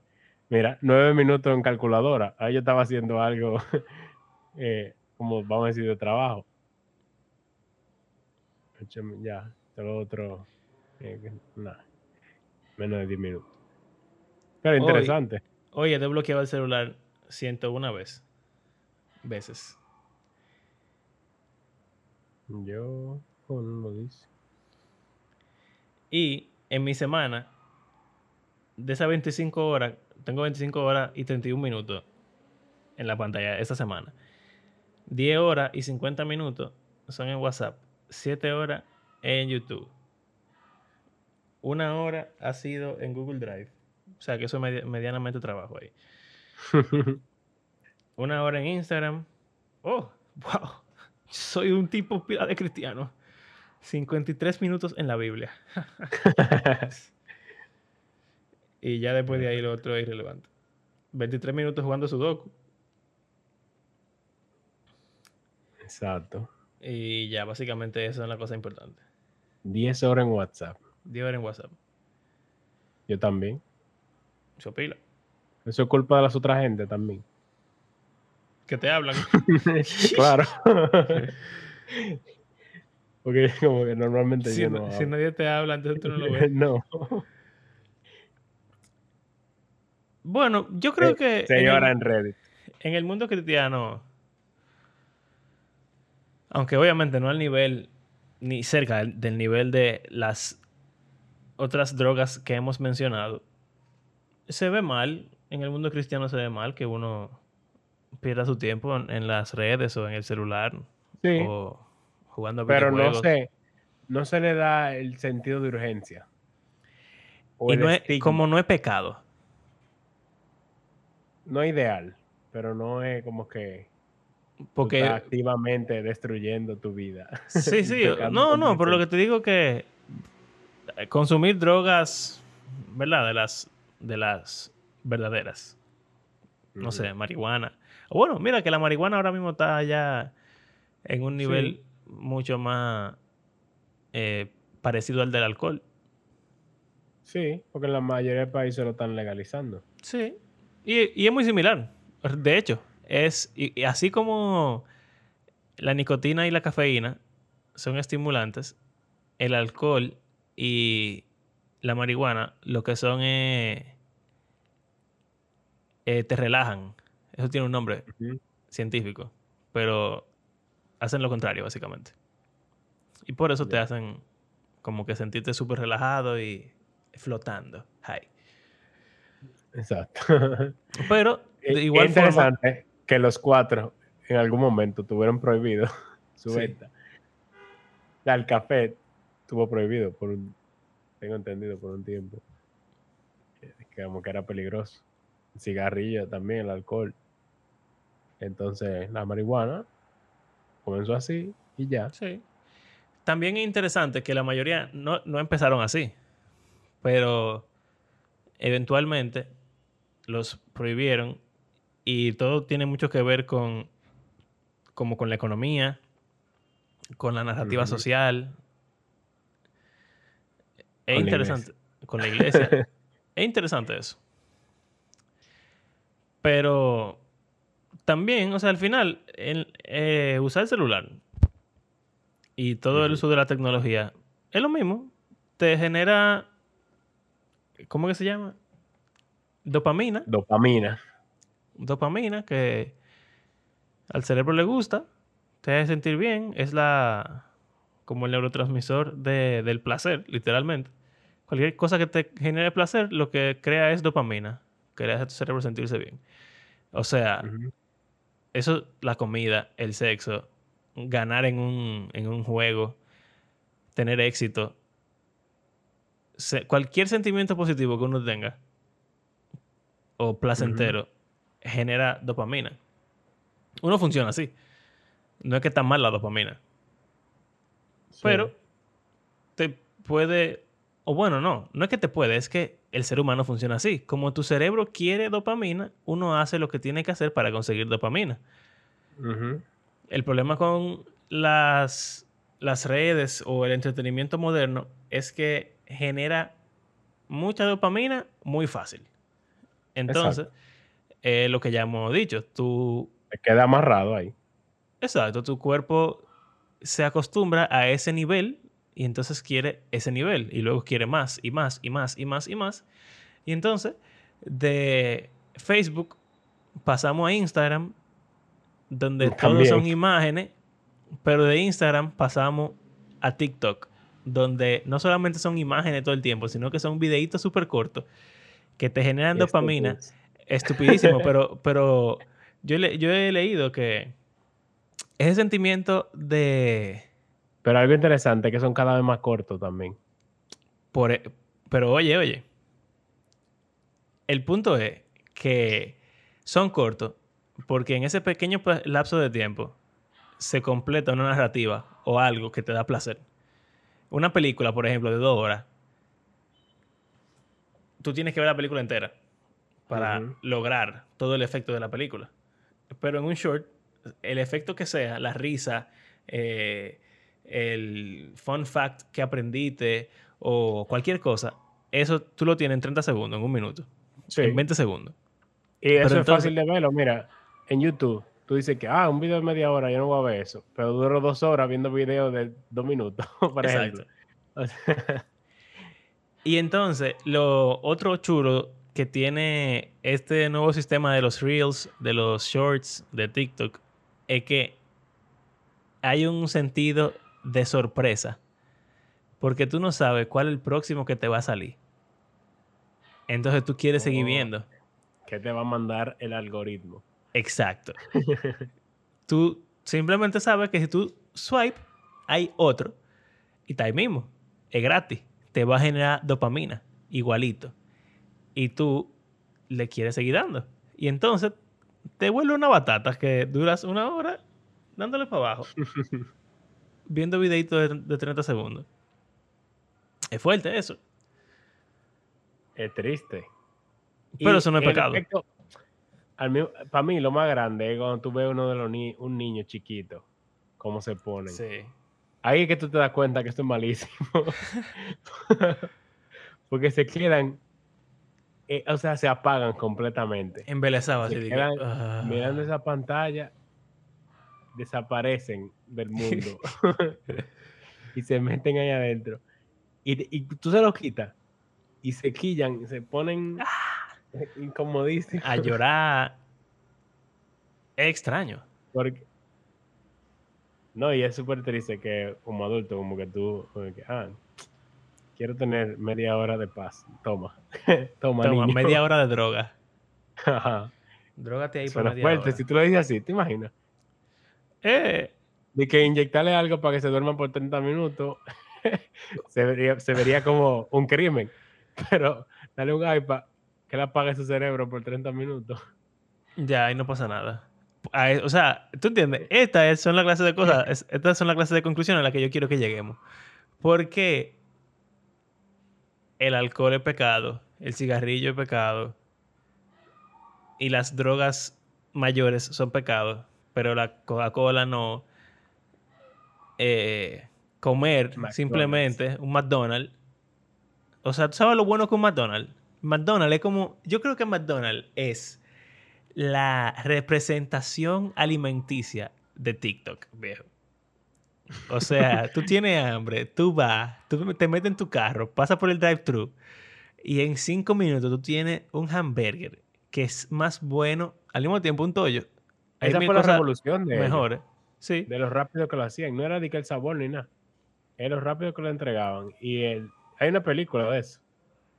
Mira, 9 minutos en calculadora. Ahí yo estaba haciendo algo, [LAUGHS] eh, como vamos a decir, de trabajo ya, todo otro, eh, nada, menos de 10 minutos. Pero interesante. oye, te he bloqueado el celular 101 vez, veces. Yo no lo dice. Y en mi semana, de esas 25 horas, tengo 25 horas y 31 minutos en la pantalla esa semana. 10 horas y 50 minutos son en WhatsApp 7 horas en YouTube. Una hora ha sido en Google Drive. O sea que eso es medianamente trabajo ahí. [LAUGHS] Una hora en Instagram. Oh, wow. [LAUGHS] Soy un tipo de cristiano. 53 minutos en la Biblia. [LAUGHS] y ya después de ahí lo otro es irrelevante. 23 minutos jugando Sudoku. Exacto. Y ya, básicamente eso es la cosa importante. 10 horas en WhatsApp. 10 horas en WhatsApp. Yo también. Eso pila. Eso es culpa de las otras gente también. Que te hablan. [LAUGHS] claro. [LAUGHS] Porque [LAUGHS] como que normalmente si, yo no Si nadie te habla, entonces tú no lo ves. [LAUGHS] no. Bueno, yo creo que... Señora en, en Reddit. En el mundo cristiano aunque obviamente no al nivel ni cerca del nivel de las otras drogas que hemos mencionado, se ve mal, en el mundo cristiano se ve mal que uno pierda su tiempo en, las redes o en el celular sí, o jugando Pero no sé, no se le da el sentido de urgencia. y no es, como no es pecado. No es ideal, pero no es como que porque activamente destruyendo tu vida. Sí, sí. [LAUGHS] no, no, pero lo que te digo que eh, consumir drogas, ¿verdad? De las de las verdaderas. No sé, marihuana. Bueno, mira que la marihuana ahora mismo está ya en un nivel mucho más eh, parecido al del alcohol. Sí, porque en la mayoría de países lo están legalizando. Sí. Y, y es muy similar. De hecho, es, y, así como la nicotina y la cafeína son estimulantes, el alcohol y la marihuana lo que son es... Eh, te relajan. Eso tiene un nombre científico, pero hacen lo contrario, básicamente. Y por eso te hacen como que sentirte súper relajado y flotando. High. Exacto. [LAUGHS] Pero de igual es forma, interesante que los cuatro en algún momento tuvieron prohibido [LAUGHS] su Sí. venta. El café estuvo prohibido por un, tengo entendido, por un tiempo. Que como que era peligroso. El cigarrillo también, el alcohol. Entonces, la marihuana comenzó así y ya. Sí. También es interesante que la mayoría no, no empezaron así, pero eventualmente los prohibieron y todo tiene mucho que ver con como con la economía, con la narrativa social. Es Con la interesante. Con la iglesia. [LAUGHS] es interesante eso. Pero también, o sea, al final, el, eh, usar el celular y todo el uso de la tecnología es lo mismo. Te genera, ¿cómo que se llama? Dopamina. Dopamina. Dopamina que al cerebro le gusta, te hace sentir bien, es la como el neurotransmisor de- del placer, literalmente. Cualquier cosa que te genere placer, lo que crea es dopamina, que le hace a tu cerebro sentirse bien. O sea. Eso, la comida, el sexo, ganar en un, en un juego, tener éxito, se- cualquier sentimiento positivo que uno tenga o placentero genera dopamina. Uno funciona así. No es que está mal la dopamina, Sí. pero te puede, o bueno, no, no es que te puede, es que el ser humano funciona así. Como tu cerebro quiere dopamina, uno hace lo que tiene que hacer para conseguir dopamina. El problema con las, las redes o el entretenimiento moderno es que genera mucha dopamina muy fácil. Entonces, eh, lo que ya hemos dicho, tú, Te queda amarrado ahí. exacto, tu cuerpo se acostumbra a ese nivel y entonces quiere ese nivel y luego quiere más y más y más y más y más. Y entonces, de Facebook pasamos a Instagram, donde todo También. son imágenes, pero de Instagram pasamos a TikTok, donde no solamente son imágenes todo el tiempo, sino que son videitos súper cortos que te generan dopamina. es- Estupidísimo, [LAUGHS] pero, pero yo, le- yo he leído que ese sentimiento de... Pero algo interesante que son cada vez más cortos también. Por, e- pero oye, oye. El punto es que son cortos porque en ese pequeño lapso de tiempo se completa una narrativa o algo que te da placer. Una película, por ejemplo, de dos horas, tú tienes que ver la película entera para lograr todo el efecto de la película. Pero en un short, el efecto que sea, la risa, eh, el fun fact que aprendiste o cualquier cosa, eso tú lo tienes en 30 segundos, en un minuto, Sí. en 20 segundos. Y eso es entonces- fácil de verlo. Mira, en YouTube, tú dices que, ah, un video de media hora, yo no voy a ver eso. Pero duro dos horas viendo videos de dos minutos, [LAUGHS] por Exacto. ejemplo. O sea, Y entonces, lo otro chulo que tiene este nuevo sistema de los Reels, de los Shorts, de TikTok, es que hay un sentido de sorpresa. Porque tú no sabes cuál es el próximo que te va a salir. Entonces tú quieres seguir Oh. viendo. ¿Qué te va a mandar el algoritmo? Exacto. [LAUGHS] tú simplemente sabes que si tú swipe, hay otro. Y está ahí mismo. Es gratis. Te va a generar dopamina. Igualito. Y tú le quieres seguir dando. Y entonces te vuelve una batata que duras una hora dándole para abajo. [LAUGHS] viendo videitos de, de 30 segundos. Es fuerte eso. Es triste. Pero eso no es pecado. efecto- para mí, lo más grande es cuando tú ves uno de los ni- un niño chiquito, cómo se ponen. Sí. Ahí es que tú te das cuenta que esto es malísimo. [LAUGHS] Porque se quedan, eh, o sea, se apagan completamente. Embelezaba Se así. de que, quedan ah. Mirando esa pantalla, desaparecen del [LAUGHS] mundo y se meten ahí adentro. Y, y tú se los quitas y se quillan, se ponen incomodísimos. a llorar. Es extraño. Porque... No, y es súper triste que como adulto, como que tú, como que, ah, Quiero tener media hora de paz. Toma. [LAUGHS] Toma, Toma, niño. media hora de droga. [LAUGHS] Drogate ahí por Suena media fuerte. hora. Si tú lo dices así, ¿te imaginas? Eh, De que inyectarle algo para que se duerman por 30 minutos [LAUGHS] se, vería, se vería como un crimen. Pero dale un iPad que le apague su cerebro por 30 minutos. ya, ahí no pasa nada. Eh, O sea, ¿tú entiendes? Estas son las clases de cosas, es- estas son las clases de conclusiones a las que yo quiero que lleguemos. Porque el alcohol es pecado, el cigarrillo es pecado y las drogas mayores son pecados, pero la Coca-Cola no. Eh, comer McDonald's. simplemente un McDonald's. O sea, ¿tú sabes lo bueno que un McDonald's? McDonald's es como. Yo creo que McDonald's es la representación alimenticia de TikTok, viejo. O sea, [LAUGHS] tú tienes hambre, tú vas, tú te metes en tu carro, pasas por el drive-thru y en cinco minutos tú tienes un hamburger que es más bueno, al mismo tiempo un tollo. Esa fue la revolución de, mejores. Sí. de lo rápido que lo hacían. No era de que el sabor ni nada. Era lo rápido que lo entregaban. Y el, hay una película de eso.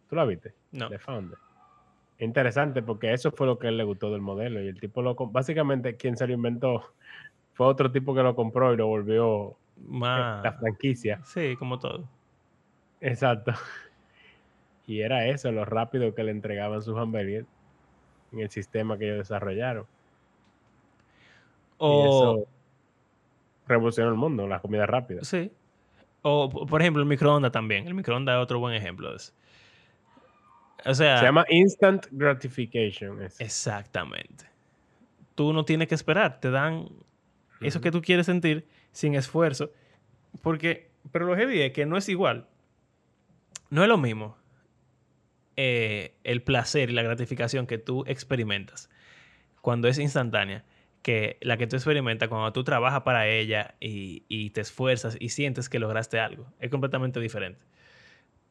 ¿Tú la viste? No. de Founder. Interesante porque eso fue lo que a él le gustó del modelo y el tipo lo básicamente quien se lo inventó fue otro tipo que lo compró y lo volvió eh, Más. la franquicia. Sí, como todo. Exacto. [LAUGHS] Y era eso, lo rápido que le entregaban sus hamburguesas en el sistema que ellos desarrollaron. Y O, eso revolucionó el mundo, la comida rápida. sí. O, por ejemplo, el microondas también. El microondas es otro buen ejemplo de eso. O sea, Se llama instant gratification. exactamente. Tú no tienes que esperar. Te dan eso que tú quieres sentir sin esfuerzo. Porque, pero lo heavy es que no es igual. No es lo mismo eh, el placer y la gratificación que tú experimentas cuando es instantánea que la que tú experimentas cuando tú trabajas para ella y, y te esfuerzas y sientes que lograste algo. Es completamente diferente.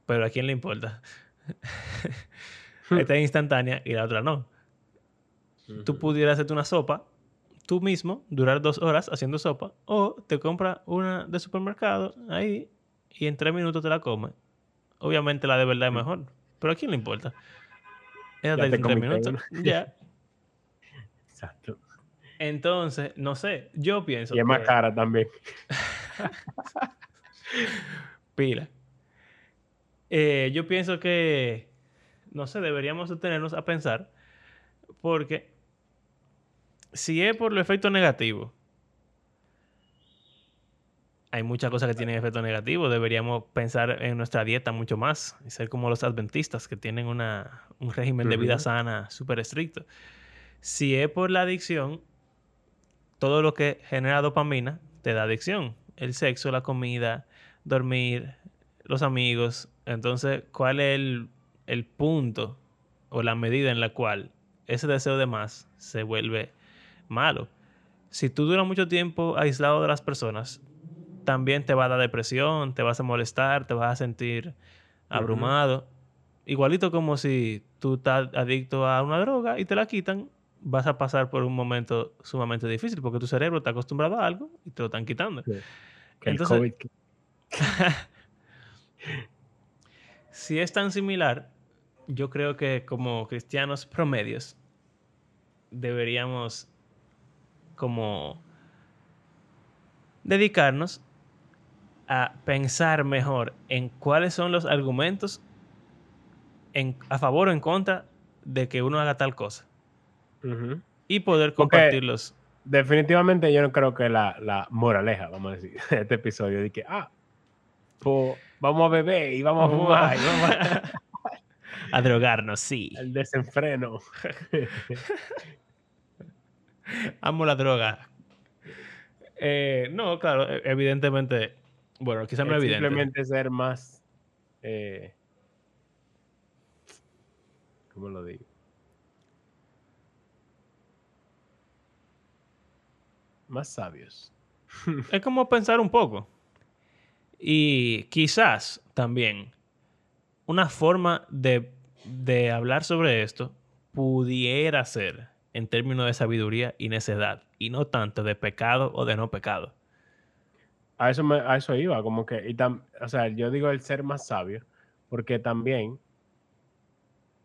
Pero a quién le importa. Esta es instantánea y la otra no. Tú pudieras hacerte una sopa tú mismo, durar dos horas haciendo sopa, o te compras una de supermercado ahí y en tres minutos te la comes. Obviamente la de verdad es Sí. mejor, pero ¿a quién le importa? Esa Ya está te en tres minutos. Ya. [LAUGHS] Exacto. Entonces, no sé, yo pienso Y es más que- cara también. [LAUGHS] Pila. Eh, yo pienso que, no sé, deberíamos detenernos a pensar, porque si es por el efecto negativo, hay muchas cosas que tienen efecto negativo. Deberíamos pensar en nuestra dieta mucho más y ser como los adventistas que tienen una, un régimen de vida sana súper estricto. Si es por la adicción, todo lo que genera dopamina te da adicción. El sexo, la comida, dormir, los amigos. Entonces, ¿cuál es el, el punto o la medida en la cual ese deseo de más se vuelve malo? Si tú duras mucho tiempo aislado de las personas, también te va a dar depresión, te vas a molestar, te vas a sentir abrumado. Igualito como si tú estás adicto a una droga y te la quitan, vas a pasar por un momento sumamente difícil porque tu cerebro está acostumbrado a algo y te lo están quitando. El Entonces- COVID [LAUGHS] Si es tan similar, yo creo que como cristianos promedios deberíamos como dedicarnos a pensar mejor en cuáles son los argumentos en- a favor o en contra de que uno haga tal cosa Y poder Porque- compartirlos. Definitivamente yo no creo que la, la moraleja, vamos a decir, [LAUGHS] de este episodio, de que, ah, pues vamos a beber y vamos a fumar, y vamos a- [LAUGHS] [LAUGHS] a drogarnos, sí. el desenfreno. Amo la droga. Eh, no, claro, e- evidentemente. Bueno, quizás no Es evidente. simplemente ser más, eh, ¿cómo lo digo? Más sabios. [LAUGHS] Es como pensar un poco. Y quizás también una forma de, de hablar sobre esto pudiera ser en términos de sabiduría y necedad, y no tanto de pecado o de no pecado. A eso, me- a eso iba, como que, y tam- o sea, yo digo el ser más sabio, Porque también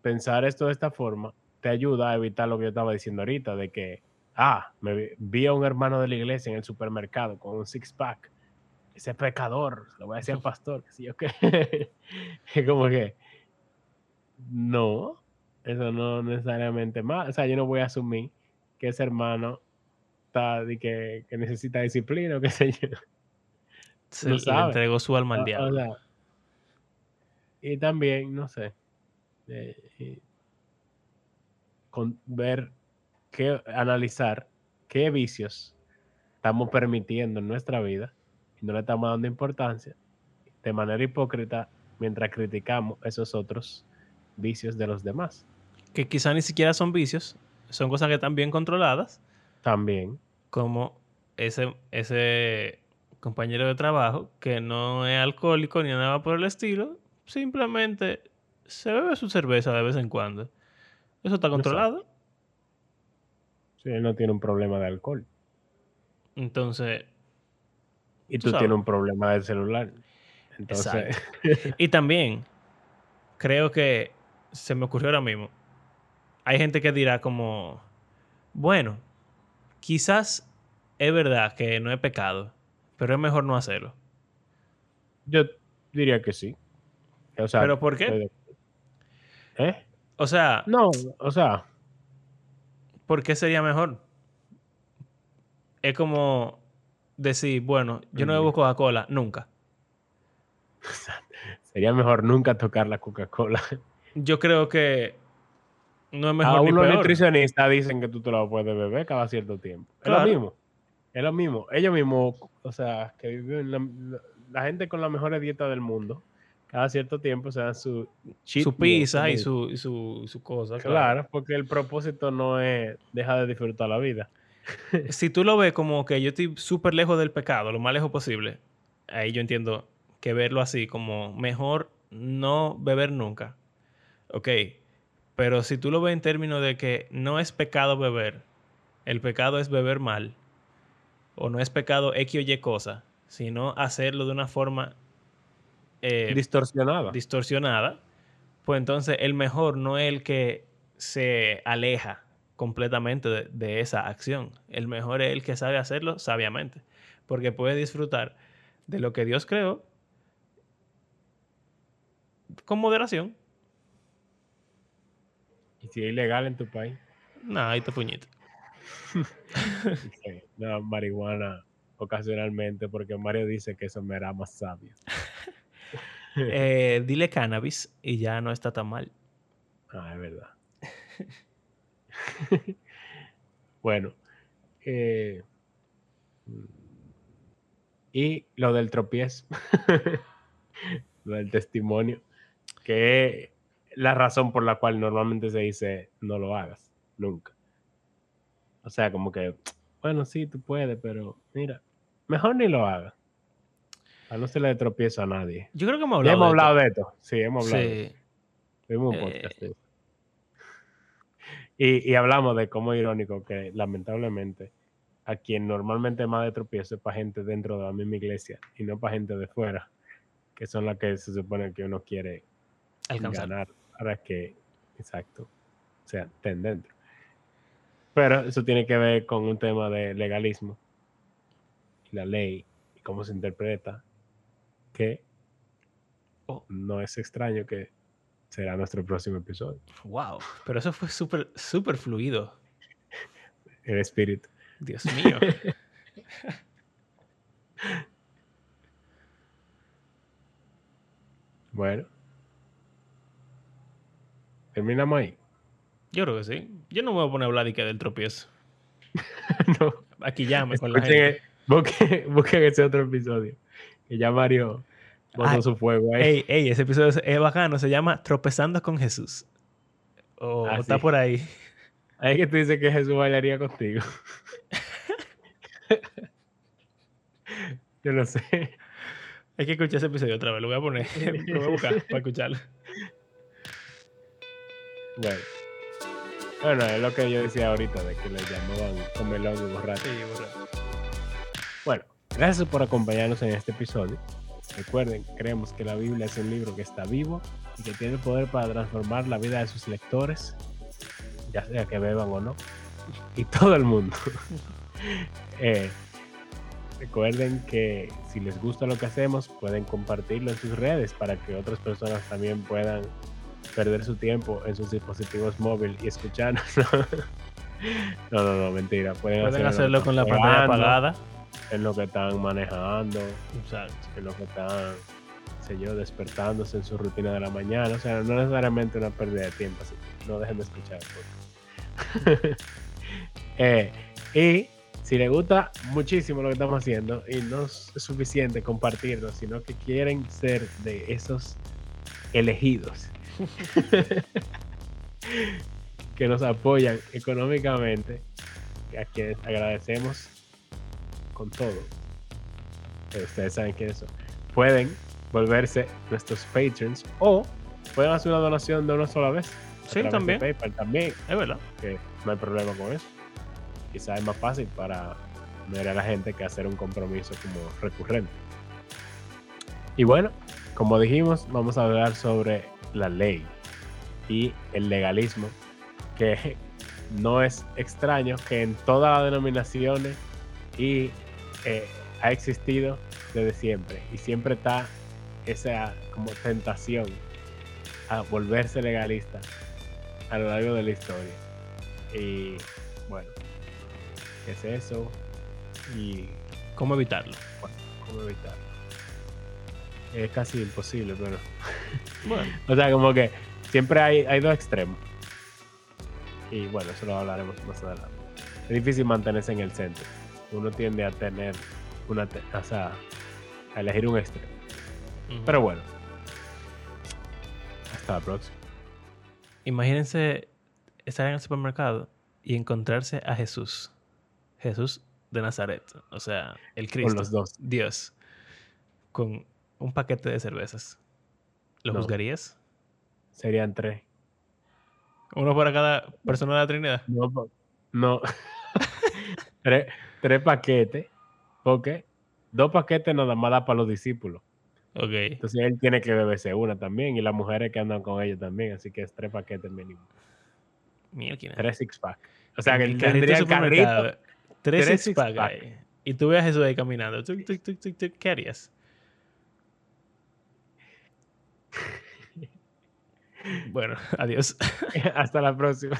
pensar esto de esta forma te ayuda a evitar lo que yo estaba diciendo ahorita, de que, ah, me vi- a un hermano de la iglesia en el supermercado con un six-pack. Ese pecador, le voy a decir al [LAUGHS] pastor, que si yo qué. Es como que, no, eso no necesariamente más. O sea, yo no voy a asumir que ese hermano está, de que, que necesita disciplina o qué sé yo. Se Lo le entregó su alma al o diablo. sea, y también, no sé, eh, con ver, qué, analizar qué vicios estamos permitiendo en nuestra vida y no le estamos dando importancia de manera hipócrita mientras criticamos esos otros vicios de los demás. que quizá ni siquiera son vicios, son cosas que están bien controladas, También, como ese, ese compañero de trabajo que no es alcohólico ni nada por el estilo, simplemente se bebe su cerveza de vez en cuando. Eso está controlado. Si él no tiene un problema de alcohol Entonces, y Tú tienes un problema del celular. Entonces, [LAUGHS] y también creo que se me ocurrió ahora mismo. Hay gente que dirá como, bueno, quizás es verdad que no es pecado, pero es mejor no hacerlo. yo diría que sí. O sea, ¿Pero por qué? de- ¿Eh? O sea, No, o sea, ¿por qué sería mejor? Es como decir, bueno, yo no bebo Coca-Cola nunca. [LAUGHS] sería mejor nunca tocar la Coca-Cola. Yo creo que no es A mejor ni unos nutricionistas dicen que tú te lo puedes beber cada cierto tiempo. Es lo mismo. Es lo mismo. Ellos mismos, o sea, que viven la, la- la gente con la mejor dieta del mundo, cada cierto tiempo se dan su Su pizza como y su, y su, su cosa. Claro, porque el propósito no es dejar de disfrutar la vida. [LAUGHS] si tú lo ves como que yo estoy súper lejos del pecado, lo más lejos posible, ahí yo entiendo que verlo así como mejor no beber nunca. Ok, pero si tú lo ves en términos de que no es pecado beber, el pecado es beber mal, o no es pecado X o Y cosa, sino hacerlo de una forma eh, Distorsionada. distorsionada, pues entonces el mejor no es el que se aleja completamente de, de esa acción. El mejor es el que sabe hacerlo sabiamente, porque puede disfrutar de lo que Dios creó con moderación. y si es ilegal en tu país, Nah, ahí te puñito. [LAUGHS] no, marihuana ocasionalmente, porque Mario dice que eso me hará más sabio. [LAUGHS] Eh, dile cannabis y ya no está tan mal. Ah, es verdad. [LAUGHS] bueno. eh, y lo del tropiezo. [LAUGHS] lo del testimonio. Que es la razón por la cual normalmente se dice no lo hagas. Nunca. O sea, como que, bueno, sí, tú puedes, pero mira, mejor ni lo hagas. A no se le dé tropiezo a nadie. Yo creo que hemos hablado, hemos hablado de de esto. Sí, hemos esto. hablado. de esto. Sí. Tuvimos un Eh, podcast de. Y, y hablamos de cómo es irónico que lamentablemente a quien normalmente más de tropiezo es para gente dentro de la misma iglesia y no para gente de fuera, que son las que se supone que uno quiere Alcanzar. ganar para que, exacto, o sea, estén dentro. Pero eso tiene que ver con un tema de legalismo la ley y cómo se interpreta, que Oh. no es extraño que será nuestro próximo episodio. Wow. Pero eso fue súper, súper fluido. El espíritu. Dios mío. [LAUGHS] Bueno. Terminamos ahí. Yo creo que sí. Yo no me voy a poner a hablar de que del tropiezo. [LAUGHS] no. Aquí llame con la gente. busquen, [LAUGHS] busquen ese otro episodio. Que ya Mario Ay, su fuego ahí. Ey, ey, ese episodio es, es bacano. Se llama Tropezando con Jesús. O Ah, está sí. por ahí. Ahí que tú dices que Jesús bailaría contigo. [LAUGHS] Yo no sé. Hay que escuchar ese episodio otra vez. Lo voy a poner. [LAUGHS] Lo voy a buscar para escucharlo. Bueno. Bueno, es lo que yo decía ahorita, de que le llamaban comelón y borracho. Sí, borra. Bueno, gracias por acompañarnos en este episodio. Recuerden, creemos que la Biblia es un libro que está vivo y que tiene el poder para transformar la vida de sus lectores, ya sea que beban o no, y todo el mundo. [LAUGHS] Eh, recuerden que si les gusta lo que hacemos, pueden compartirlo en sus redes para que otras personas también puedan perder su tiempo en sus dispositivos móviles y escucharnos. [LAUGHS] no, no, no, mentira. Pueden, Pueden hacerlo con la pantalla apagada. En lo que están manejando, en lo que están, sé yo, despertándose en su rutina de la mañana. O sea, no necesariamente una pérdida de tiempo, así que no dejen de escuchar. [LAUGHS] eh, y si les gusta muchísimo lo que estamos haciendo y no es suficiente compartirlo, sino que quieren ser de esos elegidos [LAUGHS] que nos apoyan económicamente, a quienes agradecemos con todo. ustedes saben quiénes son. Pueden volverse nuestros patrons o pueden hacer una donación de una sola vez. Sí, también. PayPal también. Es verdad. Que no hay problema con eso. Quizás es más fácil para ver a la gente que hacer un compromiso como recurrente. Y bueno, como dijimos, vamos a hablar sobre la ley y el legalismo, que [LAUGHS] no es extraño que en todas las denominaciones y eh, ha existido desde siempre y siempre está esa como tentación a volverse legalista a lo largo de la historia. Y bueno, ¿qué es eso? Y cómo evitarlo. Bueno, cómo evitarlo es casi imposible, pero. [LAUGHS] Bueno. o sea, como que siempre hay, hay dos extremos. Y bueno, eso lo hablaremos más adelante. Es difícil mantenerse en el centro. Uno tiende a tener una. O sea, a elegir un extremo. Pero bueno. Hasta la próxima. Imagínense estar en el supermercado y encontrarse a Jesús. Jesús de Nazaret. O sea, el Cristo. Con los dos. Dios. Con un paquete de cervezas. ¿Lo juzgarías? Serían tres. ¿Uno para cada persona de la Trinidad? No. no. [LAUGHS] tres, tres paquetes. Porque dos paquetes nada más da para los discípulos. Ok. Entonces él tiene que beberse una también. Y las mujeres que andan con ellos también. Así que es tres paquetes mínimo. Tres six pack. O sea que él tendría el carrito. Tres, six, pack. Y tú veas eso ahí caminando. ¿Qué harías? [LAUGHS] Bueno, [LAUGHS] adiós. Hasta la próxima.